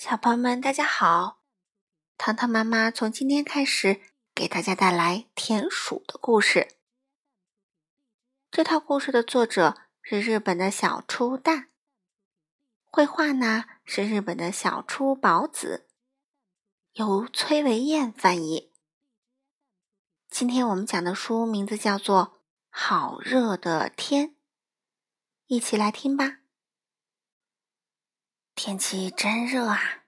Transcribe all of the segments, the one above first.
小朋友们，大家好！糖糖妈妈从今天开始给大家带来田鼠的故事。这套故事的作者是日本的小初蛋，绘画呢是日本的小初宝子，由崔维燕翻译。今天我们讲的书名字叫做《好热的天》，一起来听吧。天气真热啊！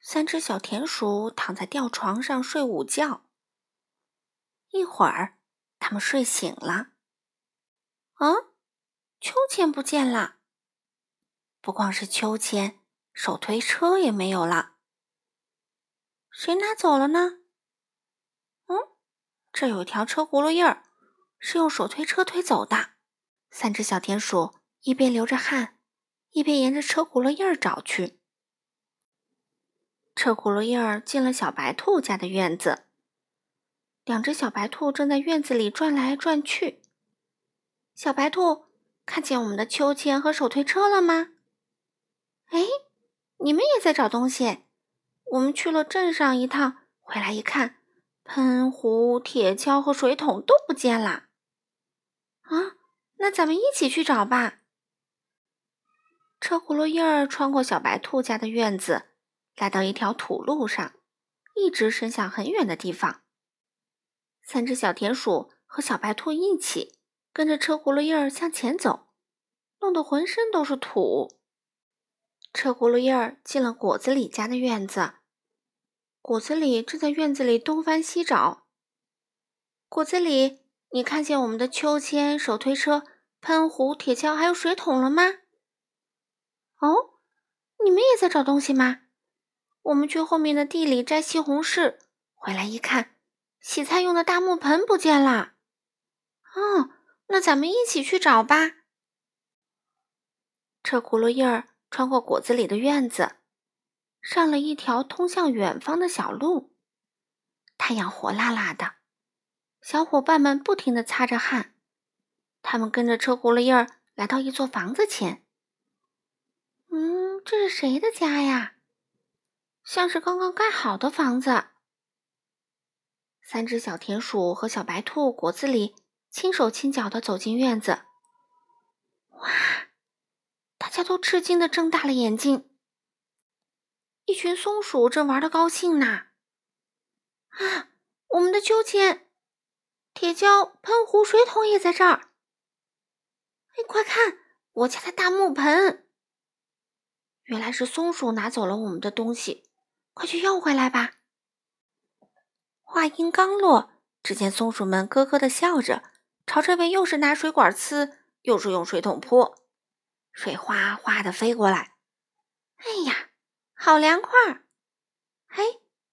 三只小田鼠躺在吊床上睡午觉。一会儿，它们睡醒了。啊，秋千不见了！不光是秋千，手推车也没有了。谁拿走了呢？嗯，这有一条车轱辘印儿，是用手推车推走的。三只小田鼠一边流着汗。一边沿着车轱辘印儿找去，车轱辘印儿进了小白兔家的院子。两只小白兔正在院子里转来转去。小白兔看见我们的秋千和手推车了吗？哎，你们也在找东西？我们去了镇上一趟，回来一看，喷壶、铁锹和水桶都不见了。啊，那咱们一起去找吧。车轱辘印儿穿过小白兔家的院子，来到一条土路上，一直伸向很远的地方。三只小田鼠和小白兔一起跟着车轱辘印儿向前走，弄得浑身都是土。车轱辘印儿进了果子狸家的院子，果子狸正在院子里东翻西找。果子狸，你看见我们的秋千、手推车、喷壶、铁锹还有水桶了吗？哦，你们也在找东西吗？我们去后面的地里摘西红柿，回来一看，洗菜用的大木盆不见了。哦，那咱们一起去找吧。车轱辘印儿穿过果子里的院子，上了一条通向远方的小路。太阳火辣辣的，小伙伴们不停的擦着汗。他们跟着车轱辘印儿来到一座房子前。嗯，这是谁的家呀？像是刚刚盖好的房子。三只小田鼠和小白兔果子狸轻手轻脚的走进院子。哇！大家都吃惊的睁大了眼睛。一群松鼠正玩的高兴呢。啊，我们的秋千、铁锹、喷壶、水桶也在这儿。哎，快看，我家的大木盆！原来是松鼠拿走了我们的东西，快去要回来吧！话音刚落，只见松鼠们咯咯的笑着，朝这边又是拿水管呲，又是用水桶泼，水哗哗的飞过来。哎呀，好凉快儿！哎，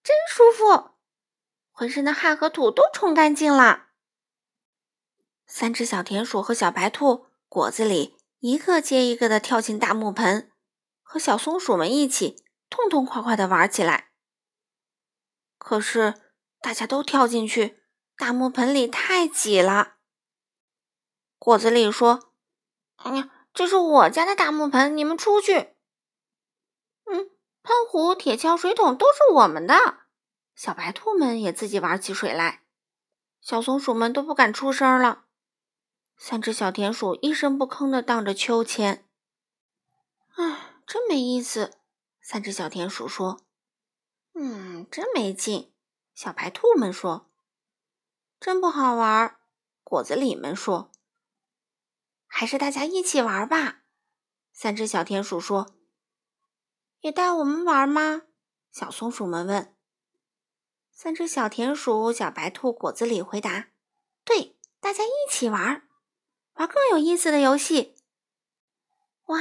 真舒服，浑身的汗和土都冲干净了。三只小田鼠和小白兔果子里一个接一个的跳进大木盆。和小松鼠们一起痛痛快快的玩起来。可是大家都跳进去，大木盆里太挤了。果子狸说：“哎呀，这是我家的大木盆，你们出去。”嗯，喷壶、铁锹、水桶都是我们的。小白兔们也自己玩起水来，小松鼠们都不敢出声了。三只小田鼠一声不吭的荡着秋千。唉。真没意思，三只小田鼠说：“嗯，真没劲。”小白兔们说：“真不好玩。”果子狸们说：“还是大家一起玩吧。”三只小田鼠说：“也带我们玩吗？”小松鼠们问。三只小田鼠、小白兔、果子狸回答：“对，大家一起玩，玩更有意思的游戏。”哇，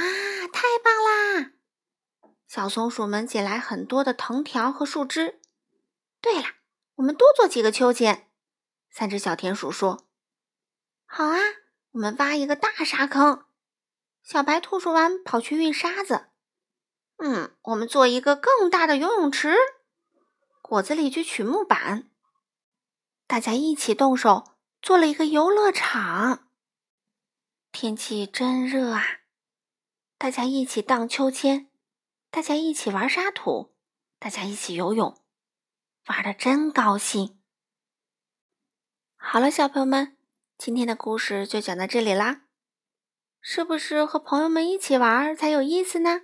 太棒啦！小松鼠们捡来很多的藤条和树枝。对了，我们多做几个秋千。三只小田鼠说：“好啊，我们挖一个大沙坑。”小白兔说完，跑去运沙子。嗯，我们做一个更大的游泳池。果子狸去取木板。大家一起动手做了一个游乐场。天气真热啊！大家一起荡秋千，大家一起玩沙土，大家一起游泳，玩的真高兴。好了，小朋友们，今天的故事就讲到这里啦。是不是和朋友们一起玩才有意思呢？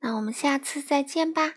那我们下次再见吧。